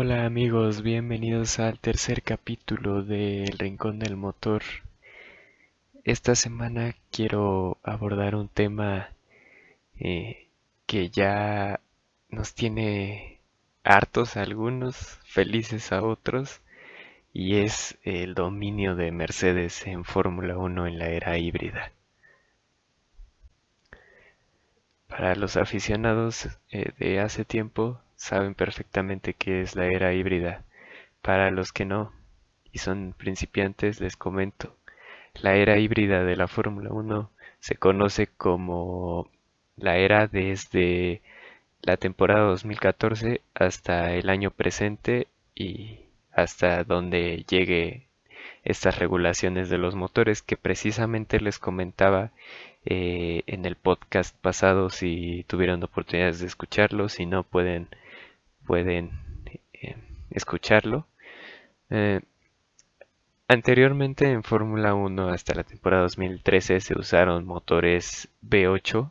Hola amigos, bienvenidos al tercer capítulo de El Rincón del Motor. Esta semana quiero abordar un tema eh, que ya nos tiene hartos a algunos, felices a otros, y es el dominio de Mercedes en Fórmula 1 en la era híbrida. Para los aficionados eh, de hace tiempo, saben perfectamente qué es la era híbrida. Para los que no y son principiantes, les comento. La era híbrida de la Fórmula 1 se conoce como la era desde la temporada 2014 hasta el año presente y hasta donde llegue estas regulaciones de los motores que precisamente les comentaba eh, en el podcast pasado si tuvieron oportunidades de escucharlo si no pueden pueden eh, escucharlo. Eh, anteriormente en Fórmula 1 hasta la temporada 2013 se usaron motores V8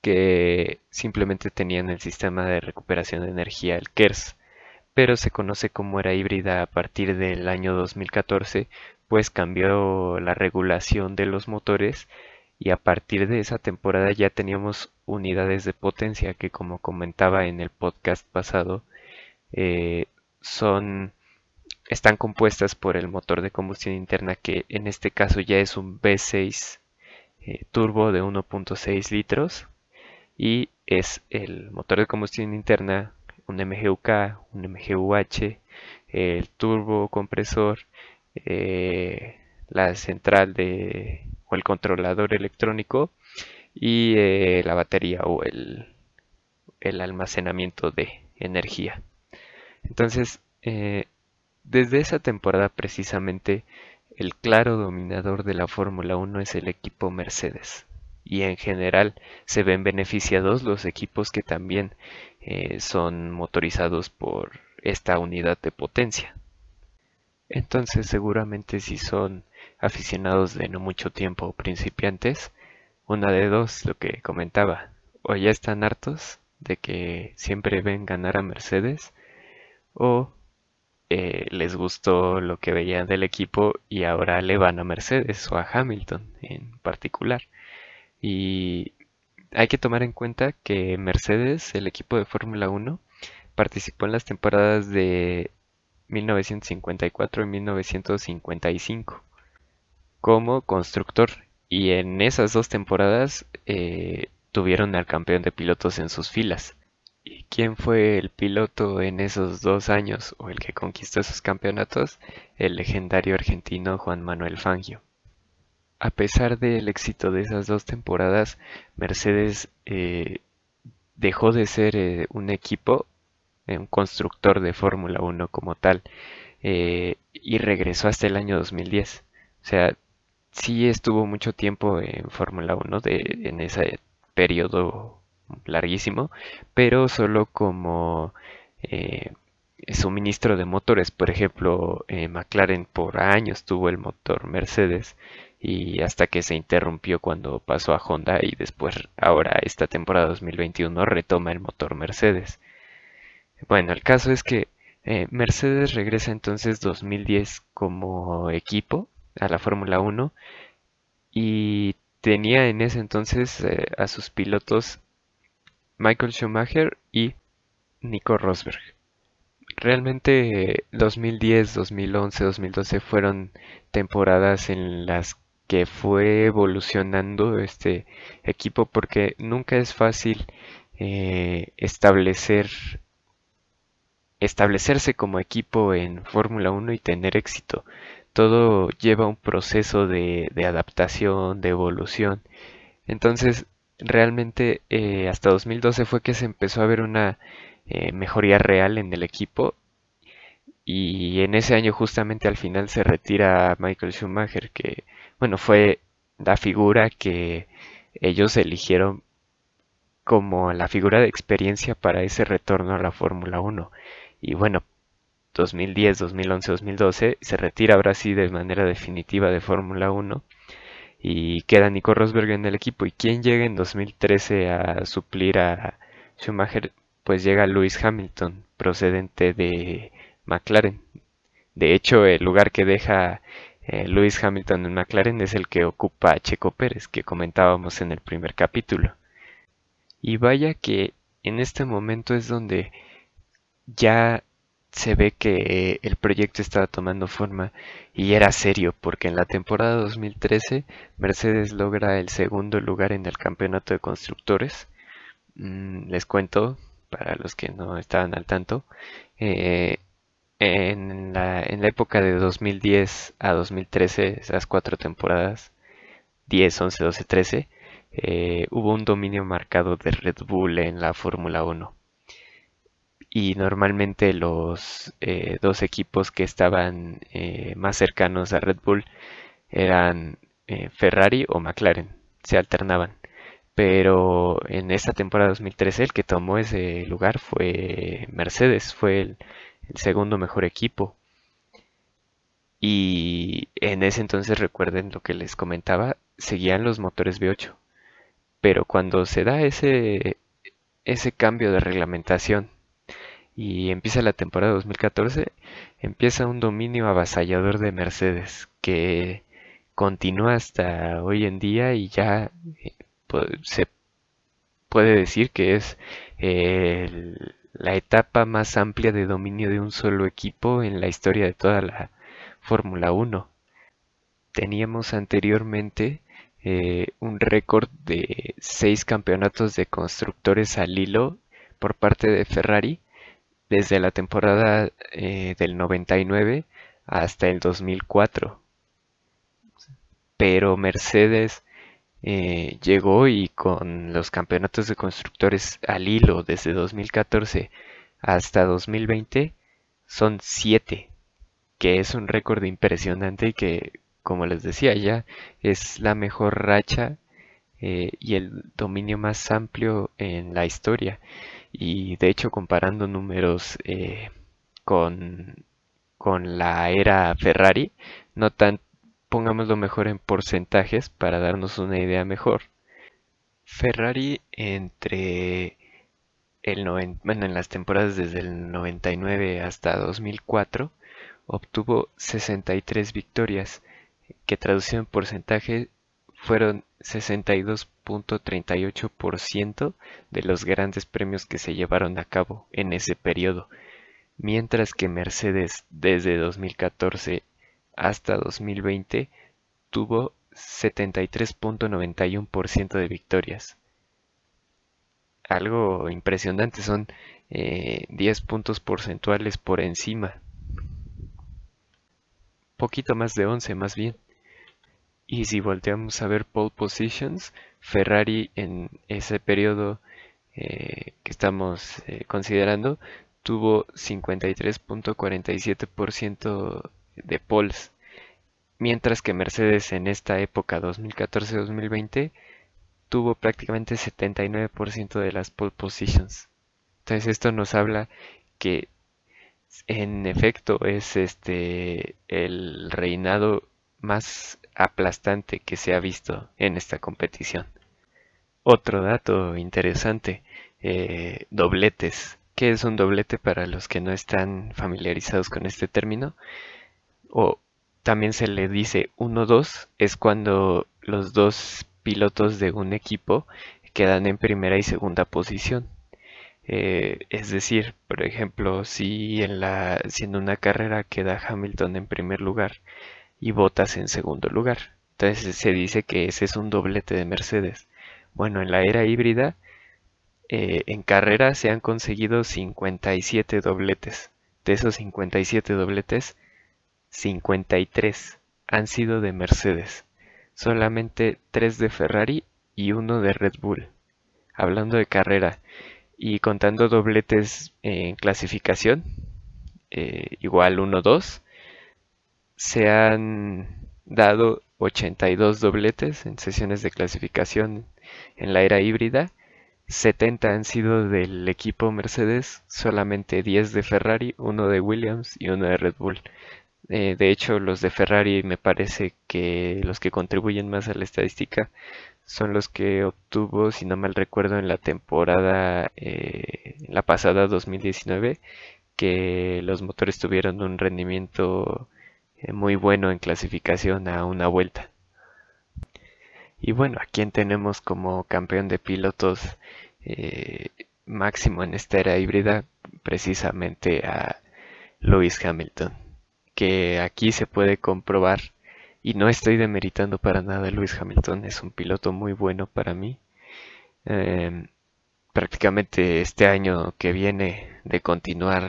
que simplemente tenían el sistema de recuperación de energía, el KERS, pero se conoce como era híbrida a partir del año 2014, pues cambió la regulación de los motores y a partir de esa temporada ya teníamos unidades de potencia que como comentaba en el podcast pasado eh, son están compuestas por el motor de combustión interna que en este caso ya es un V6 eh, turbo de 1.6 litros y es el motor de combustión interna un MGUK, un MGUH, el turbo compresor, eh, la central de el controlador electrónico y eh, la batería o el, almacenamiento de energía. Entonces, eh, desde esa temporada precisamente el claro dominador de la Fórmula 1 es el equipo Mercedes. Y en general se ven beneficiados los equipos que también eh, son motorizados por esta unidad de potencia. Entonces seguramente si son aficionados de no mucho tiempo principiantes, una de dos, lo que comentaba, o ya están hartos de que siempre ven ganar a Mercedes, o eh, les gustó lo que veían del equipo y ahora le van a Mercedes o a Hamilton en particular. Y hay que tomar en cuenta que Mercedes, el equipo de Fórmula 1, participó en las temporadas de 1954 y 1955 como constructor y en esas dos temporadas eh, tuvieron al campeón de pilotos en sus filas. ¿Y quién fue el piloto en esos dos años o el que conquistó esos campeonatos? El legendario argentino Juan Manuel Fangio. A pesar del éxito de esas dos temporadas, Mercedes eh, dejó de ser eh, un equipo, un constructor de Fórmula 1 como tal, y regresó hasta el año 2010. O sea, sí estuvo mucho tiempo en Fórmula 1 de, en ese periodo larguísimo, pero solo como eh, suministro de motores. Por ejemplo, eh, McLaren por años tuvo el motor Mercedes y hasta que se interrumpió cuando pasó a Honda y después ahora esta temporada 2021 retoma el motor Mercedes. Bueno, el caso es que eh, Mercedes regresa entonces 2010 como equipo a la Fórmula 1 y tenía en ese entonces eh, a sus pilotos Michael Schumacher y Nico Rosberg. Realmente 2010, 2011, 2012 fueron temporadas en las que fue evolucionando este equipo porque nunca es fácil eh, establecer establecerse como equipo en Fórmula 1 y tener éxito todo lleva un proceso de, adaptación, de evolución. Entonces, realmente eh, hasta 2012 fue que se empezó a ver una eh, mejoría real en el equipo y en ese año justamente al final se retira Michael Schumacher, que bueno, fue la figura que ellos eligieron como la figura de experiencia para ese retorno a la Fórmula 1. Y bueno, 2010, 2011, 2012, se retira ahora sí de manera definitiva de Fórmula 1 y queda Nico Rosberg en el equipo. ¿Y quién llega en 2013 a suplir a Schumacher? Pues llega Lewis Hamilton, procedente de McLaren. De hecho, el lugar que deja eh, Lewis Hamilton en McLaren es el que ocupa Checo Pérez, que comentábamos en el primer capítulo. Y vaya que en este momento es donde ya se ve que el proyecto estaba tomando forma y era serio, porque en la temporada 2013 Mercedes logra el segundo lugar en el campeonato de constructores. Mm, les cuento, para los que no estaban al tanto, eh, en, la, en la época de 2010 a 2013, esas cuatro temporadas, 10, 11, 12, 13, hubo un dominio marcado de Red Bull en la Fórmula 1 y normalmente los eh, dos equipos que estaban eh, más cercanos a Red Bull eran eh, Ferrari o McLaren, se alternaban. Pero en esta temporada 2013 el que tomó ese lugar fue Mercedes, fue el, el segundo mejor equipo. Y en ese entonces recuerden lo que les comentaba, seguían los motores V8. Pero cuando se da ese, ese cambio de reglamentación y empieza la temporada 2014, empieza un dominio avasallador de Mercedes que continúa hasta hoy en día y ya eh, se puede decir que es la etapa más amplia de dominio de un solo equipo en la historia de toda la Fórmula 1. Teníamos anteriormente eh, un récord de seis campeonatos de constructores al hilo por parte de Ferrari desde la temporada eh, del 99 hasta el 2004. Pero Mercedes eh, llegó y con los campeonatos de constructores al hilo desde 2014 hasta 2020 son 7, que es un récord impresionante y que, como les decía ya, es la mejor racha eh, y el dominio más amplio en la historia. Y de hecho, comparando números eh, con, con la era Ferrari, no tan, pongámoslo mejor en porcentajes para darnos una idea mejor. Ferrari entre el bueno, en las temporadas desde el 99 hasta 2004 obtuvo 63 victorias, que traducido en porcentaje fueron 62.38% de los grandes premios que se llevaron a cabo en ese periodo, mientras que Mercedes desde 2014 hasta 2020 tuvo 73.91% de victorias. Algo impresionante, son 10 eh, puntos porcentuales por encima. Poquito más de 11 más bien. Y si volteamos a ver pole positions, Ferrari en ese periodo eh, que estamos eh, considerando tuvo 53.47% de poles, mientras que Mercedes en esta época 2014-2020 tuvo prácticamente 79% de las pole positions. Entonces esto nos habla que en efecto es este el reinado más aplastante que se ha visto en esta competición. Otro dato interesante, eh, dobletes. ¿Qué es un doblete para los que no están familiarizados con este término? O también se le dice 1-2, es cuando los dos pilotos de un equipo quedan en primera y segunda posición. Eh, es decir, por ejemplo, si en la si en una carrera queda Hamilton en primer lugar y Bottas en segundo lugar. Entonces se dice que ese es un doblete de Mercedes. Bueno, en la era híbrida, eh, en carrera se han conseguido 57 dobletes. De esos 57 dobletes, 53 han sido de Mercedes. Solamente 3 de Ferrari y uno de Red Bull. Hablando de carrera y contando dobletes en clasificación, eh, igual 1-2, se han dado 82 dobletes en sesiones de clasificación en la era híbrida. 70 han sido del equipo Mercedes, solamente 10 de Ferrari, uno de Williams y uno de Red Bull. Eh, de hecho, los de Ferrari me parece que los que contribuyen más a la estadística son los que obtuvo, si no mal recuerdo, en la temporada, eh, la pasada 2019, que los motores tuvieron un rendimiento muy bueno en clasificación a una vuelta. Y bueno, ¿a quién tenemos como campeón de pilotos eh, máximo en esta era híbrida? Precisamente a Lewis Hamilton, que aquí se puede comprobar, y no estoy demeritando para nada a Lewis Hamilton, es un piloto muy bueno para mí. Em, prácticamente este año que viene de continuar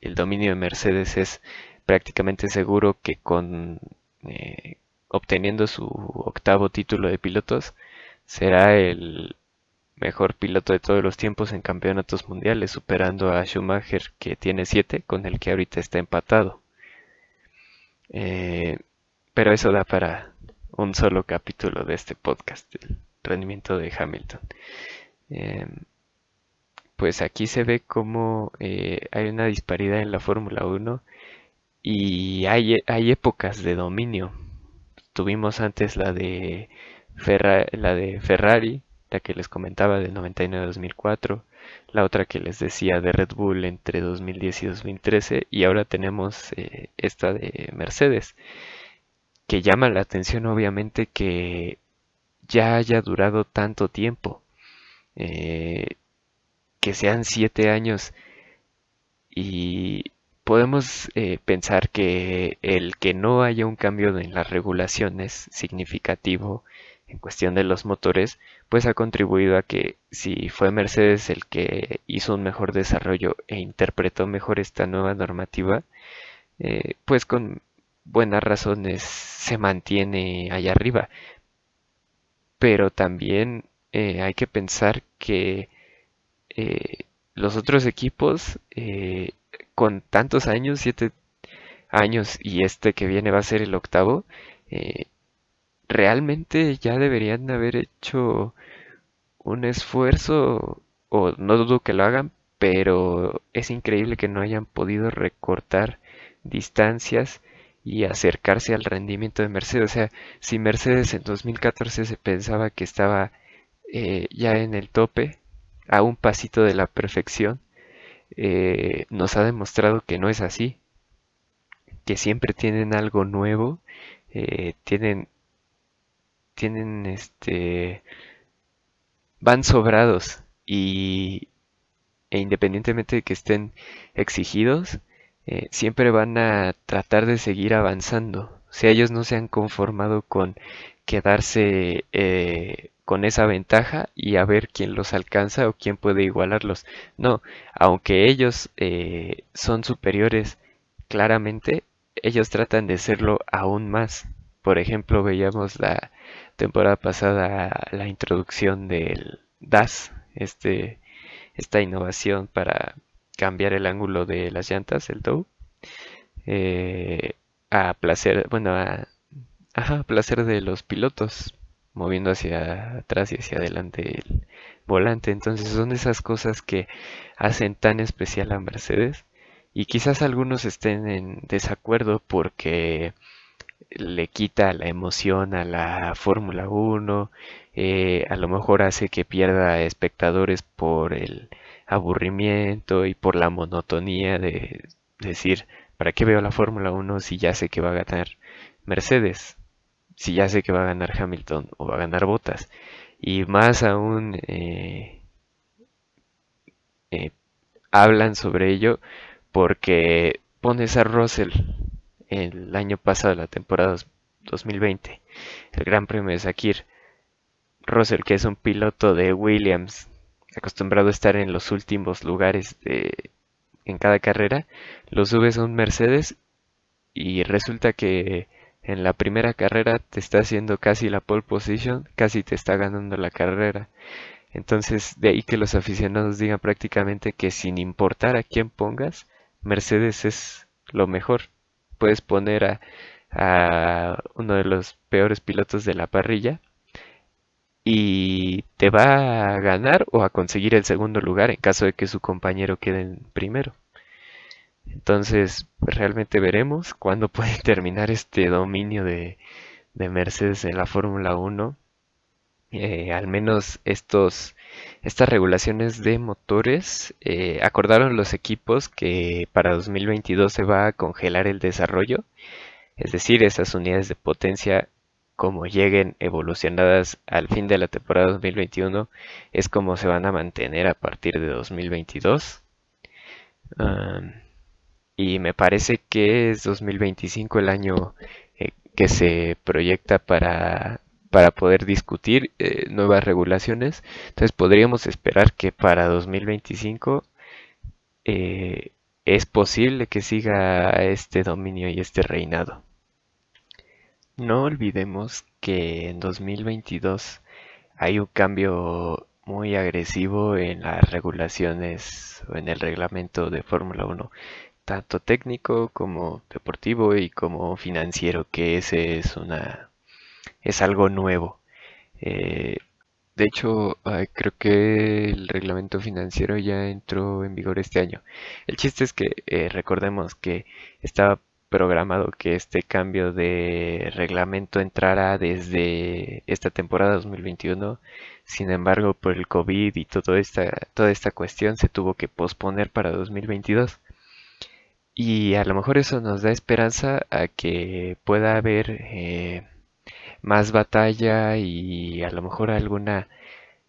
el dominio de Mercedes es prácticamente seguro que con eh, obteniendo su octavo título de pilotos será el mejor piloto de todos los tiempos en campeonatos mundiales, superando a Schumacher que tiene siete, con el que ahorita está empatado. Eh, pero eso da para un solo capítulo de este podcast, el rendimiento de Hamilton. Em, pues aquí se ve como eh, hay una disparidad en la Fórmula 1 y hay, hay épocas de dominio. Tuvimos antes la de, la de Ferrari, la que les comentaba de 99-2004, la otra que les decía de Red Bull entre 2010 y 2013 y ahora tenemos eh, esta de Mercedes, que llama la atención obviamente que ya haya durado tanto tiempo. Eh, que sean siete años y podemos eh, pensar que el que no haya un cambio en las regulaciones significativo en cuestión de los motores, pues ha contribuido a que si fue Mercedes el que hizo un mejor desarrollo e interpretó mejor esta nueva normativa, eh, pues con buenas razones se mantiene allá arriba. Pero también eh, hay que pensar que los otros equipos con tantos años, siete años y este que viene va a ser el octavo, eh, realmente ya deberían haber hecho un esfuerzo, o no dudo que lo hagan, pero es increíble que no hayan podido recortar distancias y acercarse al rendimiento de Mercedes. O sea, si Mercedes en 2014 se pensaba que estaba ya en el tope, a un pasito de la perfección, eh, nos ha demostrado que no es así, que siempre tienen algo nuevo, eh, tienen, tienen este, van sobrados y e independientemente de que estén exigidos, eh, siempre van a tratar de seguir avanzando. O sea, ellos no se han conformado con quedarse con esa ventaja y a ver quién los alcanza o quién puede igualarlos. No, aunque ellos eh, son superiores claramente, ellos tratan de serlo aún más. Por ejemplo, veíamos la temporada pasada la introducción del DAS, este, esta innovación para cambiar el ángulo de las llantas, el DOE, eh, a placer, bueno, a placer de los pilotos moviendo hacia atrás y hacia adelante el volante. Entonces son esas cosas que hacen tan especial a Mercedes. Y quizás algunos estén en desacuerdo porque le quita la emoción a la Fórmula 1, eh, a lo mejor hace que pierda espectadores por el aburrimiento y por la monotonía de decir, ¿para qué veo la Fórmula 1 si ya sé que va a ganar Mercedes? Si ya sé que va a ganar Hamilton o va a ganar Bottas. Y más aún eh, eh, hablan sobre ello porque pones a Russell el año pasado, la temporada 2020, el Gran Premio de Sakir. Russell, que es un piloto de Williams, acostumbrado a estar en los últimos lugares de, en cada carrera, lo subes a un Mercedes y resulta que en la primera carrera te está haciendo casi la pole position, casi te está ganando la carrera. Entonces, de ahí que los aficionados digan prácticamente que sin importar a quién pongas, Mercedes es lo mejor. Puedes poner a, a uno de los peores pilotos de la parrilla y te va a ganar o a conseguir el segundo lugar en caso de que su compañero quede en primero. Entonces, realmente veremos cuándo puede terminar este dominio de, Mercedes en la Fórmula 1. Eh, al menos estos estas regulaciones de motores eh, acordaron los equipos que para 2022 se va a congelar el desarrollo, es decir, esas unidades de potencia como lleguen evolucionadas al fin de la temporada 2021 es como se van a mantener a partir de 2022. Y me parece que es 2025 el año eh, que se proyecta para para poder discutir eh, nuevas regulaciones. Entonces podríamos esperar que para 2025 eh, es posible que siga este dominio y este reinado. No olvidemos que en 2022 hay un cambio muy agresivo en las regulaciones o en el reglamento de Fórmula 1, tanto técnico como deportivo y como financiero, que ese es una es algo nuevo. Eh, de hecho, creo que el reglamento financiero ya entró en vigor este año. El chiste es que eh, recordemos que estaba programado que este cambio de reglamento entrara desde esta temporada 2021. Sin embargo, por el COVID y toda esta, toda esta cuestión se tuvo que posponer para 2022. Y a lo mejor eso nos da esperanza a que pueda haber eh, más batalla y a lo mejor alguna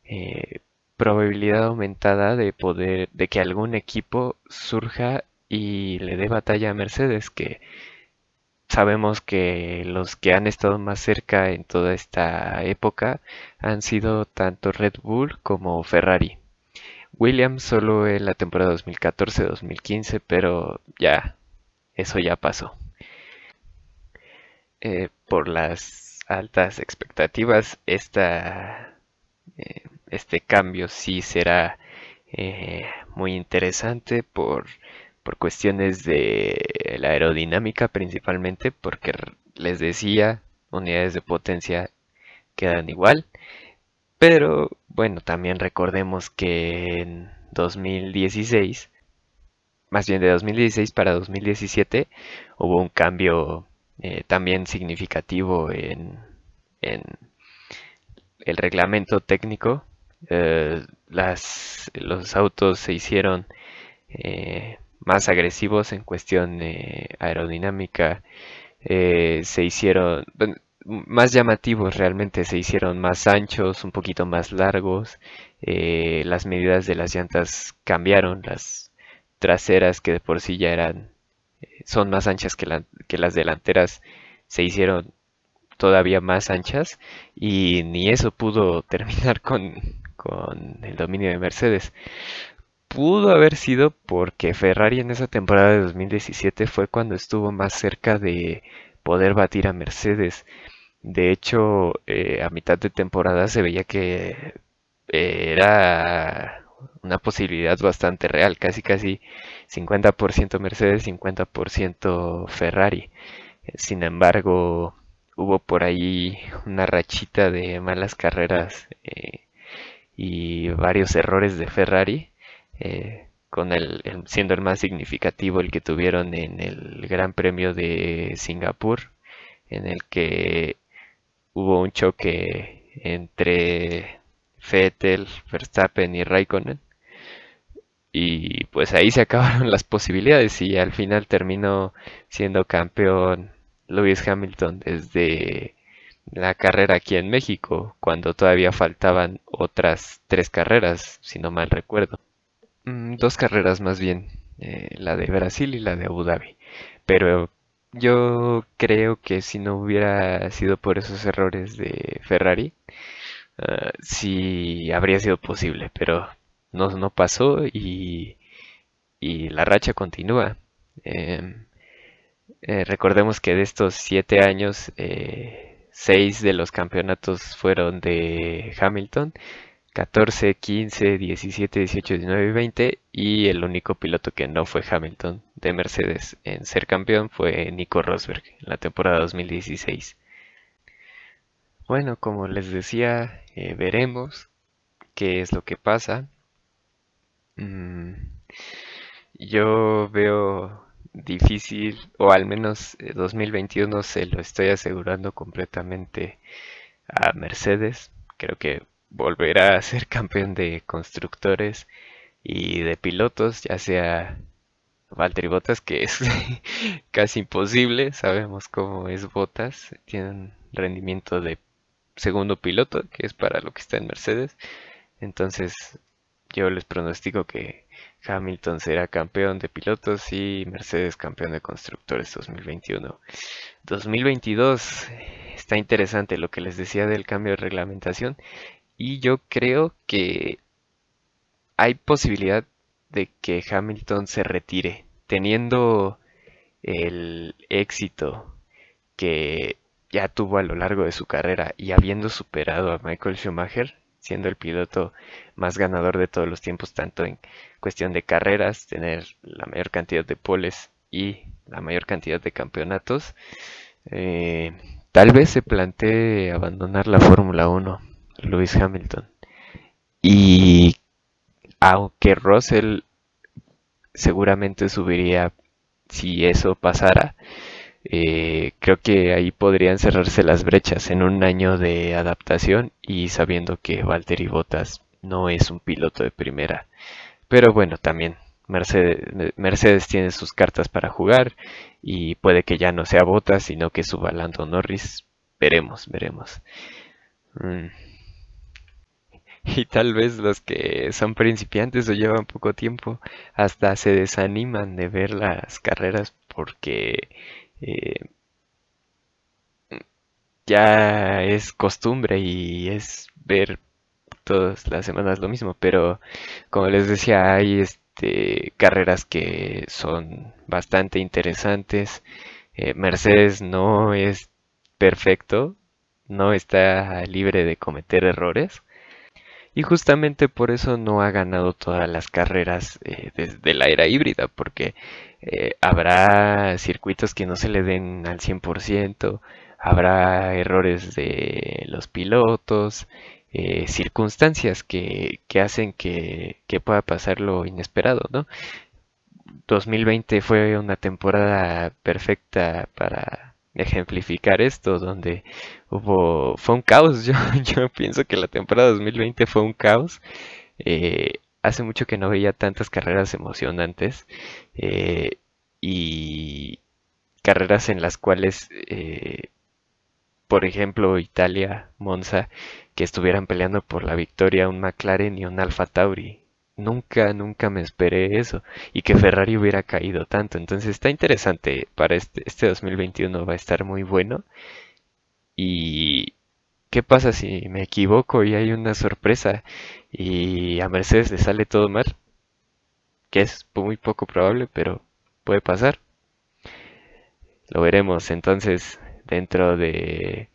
eh, probabilidad aumentada de poder de que algún equipo surja y le dé batalla a Mercedes que sabemos que los que han estado más cerca en toda esta época han sido tanto Red Bull como Ferrari. Williams solo en la temporada 2014-2015, pero ya, eso ya pasó. Eh, por las altas expectativas, esta, eh, este cambio sí será eh, muy interesante por, por cuestiones de la aerodinámica principalmente, porque les decía, unidades de potencia quedan igual. Pero bueno, también recordemos que en 2016, más bien de 2016 para 2017, hubo un cambio eh, también significativo en, el reglamento técnico. Eh, las, los autos se hicieron eh, más agresivos en cuestión aerodinámica, se hicieron más llamativos realmente, se hicieron más anchos, un poquito más largos, las medidas de las llantas cambiaron, las traseras que de por sí ya eran son más anchas que, las delanteras se hicieron todavía más anchas y ni eso pudo terminar con, el dominio de Mercedes. Pudo haber sido porque Ferrari en esa temporada de 2017 fue cuando estuvo más cerca de poder batir a Mercedes. De hecho, eh, a mitad de temporada se veía que era una posibilidad bastante real, casi casi 50% Mercedes, 50% Ferrari. Sin embargo, hubo por ahí una rachita de malas carreras eh, y varios errores de Ferrari, eh, con el, siendo el más significativo el que tuvieron en el Gran Premio de Singapur, en el que hubo un choque entre Vettel, Verstappen y Raikkonen y pues ahí se acabaron las posibilidades y al final terminó siendo campeón Lewis Hamilton desde la carrera aquí en México, cuando todavía faltaban otras tres carreras, si no mal recuerdo. Mm, dos carreras más bien, eh, la de Brasil y la de Abu Dhabi. Pero yo creo que si no hubiera sido por esos errores de Ferrari, uh, sí habría sido posible, pero no, no pasó y, la racha continúa. Em, eh, recordemos que de estos siete años, eh, seis de los campeonatos fueron de Hamilton, 14, 15, 17, 18, 19 y 20, y el único piloto que no fue Hamilton de Mercedes en ser campeón fue Nico Rosberg en la temporada 2016. Bueno, como les decía, eh, veremos qué es lo que pasa. Mm, yo veo difícil, o al menos 2021 eh, se lo estoy asegurando completamente a Mercedes. Creo que volverá a ser campeón de constructores y de pilotos, ya sea Valtteri Bottas, que es casi imposible, sabemos cómo es Bottas, tiene un rendimiento de segundo piloto, que es para lo que está en Mercedes, entonces yo les pronostico que Hamilton será campeón de pilotos y Mercedes campeón de constructores 2021. 2022 está interesante lo que les decía del cambio de reglamentación y yo creo que hay posibilidad de que Hamilton se retire teniendo el éxito que ya tuvo a lo largo de su carrera y habiendo superado a Michael Schumacher, siendo el piloto más ganador de todos los tiempos, tanto en cuestión de carreras, tener la mayor cantidad de poles y la mayor cantidad de campeonatos, eh, tal vez se plantee abandonar la Fórmula 1, Lewis Hamilton. Y aunque Russell seguramente subiría si eso pasara, eh, creo que ahí podrían cerrarse las brechas en un año de adaptación y sabiendo que Valtteri Bottas no es un piloto de primera. Pero bueno, también Mercedes, Mercedes, tiene sus cartas para jugar y puede que ya no sea Bottas, sino que suba Lando Norris. Veremos, veremos. Mm. Y tal vez los que son principiantes o llevan poco tiempo hasta se desaniman de ver las carreras porque eh, ya es costumbre y es ver todas las semanas lo mismo, pero como les decía, hay este, carreras que son bastante interesantes. Eh, Mercedes no es perfecto, no está libre de cometer errores. Y justamente por eso no ha ganado todas las carreras eh, desde la era híbrida, porque eh, habrá circuitos que no se le den al 100%, habrá errores de los pilotos, eh, circunstancias que, hacen que, que, pueda pasar lo inesperado, ¿no? 2020 fue una temporada perfecta para ejemplificar esto, donde hubo, fue un caos, yo, yo pienso que la temporada 2020 fue un caos. Eh, hace mucho que no veía tantas carreras emocionantes eh, y carreras en las cuales, eh, por ejemplo, Italia, Monza, que estuvieran peleando por la victoria un McLaren y un Alfa Tauri. Nunca, nunca me esperé eso y que Ferrari hubiera caído tanto. Entonces está interesante para este, este 2021 va a estar muy bueno. ¿Y qué pasa si me equivoco y hay una sorpresa y a Mercedes le sale todo mal? Que es muy poco probable, pero puede pasar. Lo veremos entonces dentro de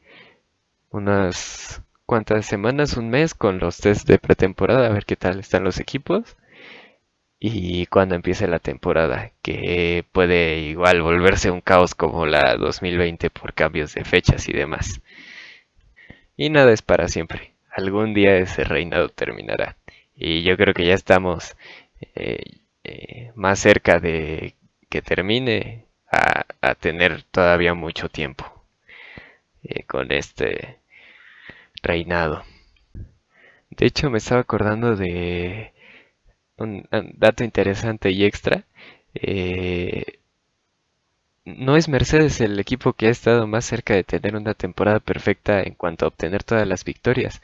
unas cuantas semanas, un mes con los test de pretemporada, a ver qué tal están los equipos. Y cuando empiece la temporada, que puede igual volverse un caos como la 2020 por cambios de fechas y demás. Y nada es para siempre. Algún día ese reinado terminará. Y yo creo que ya estamos eh, eh, más cerca de que termine a, tener todavía mucho tiempo eh, con este De hecho, me estaba acordando de un, dato interesante y extra. Eh, no es Mercedes el equipo que ha estado más cerca de tener una temporada perfecta en cuanto a obtener todas las victorias.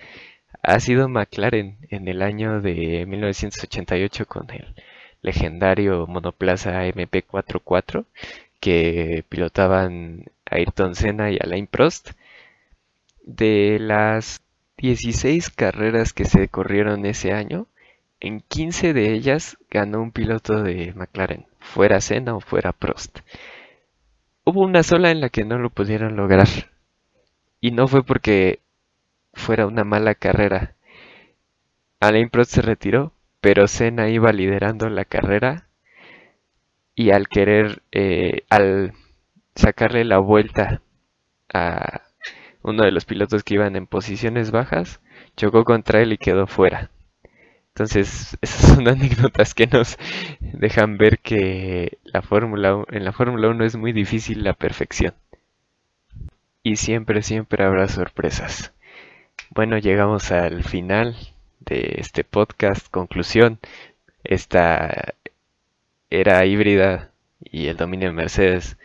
Ha sido McLaren en el año de 1988 con el legendario monoplaza MP44 que pilotaban Ayrton Senna y Alain Prost. De las 16 carreras que se corrieron ese año, en 15 de ellas ganó un piloto de McLaren, fuera Senna o fuera Prost. Hubo una sola en la que no lo pudieron lograr. Y no fue porque fuera una mala carrera. Alain Prost se retiró, pero Senna iba liderando la carrera y al querer, eh, al sacarle la vuelta a uno de los pilotos que iban en posiciones bajas, chocó contra él y quedó fuera. Entonces, esas son anécdotas que nos dejan ver que la Fórmula en la Fórmula 1 es muy difícil la perfección. Y siempre, siempre habrá sorpresas. bueno, llegamos al final de este podcast. Conclusión, esta era híbrida y el dominio de Mercedes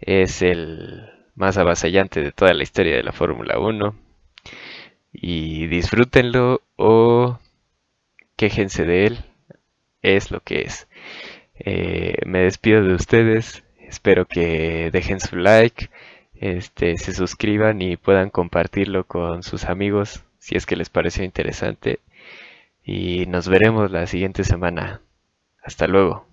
es el más avasallante de toda la historia de la Fórmula 1. Y disfrútenlo o quéjense de él. Es lo que es. Eh, me despido de ustedes. Espero que dejen su like, este, se suscriban y puedan compartirlo con sus amigos si es que les pareció interesante. Y nos veremos la siguiente semana. Hasta luego.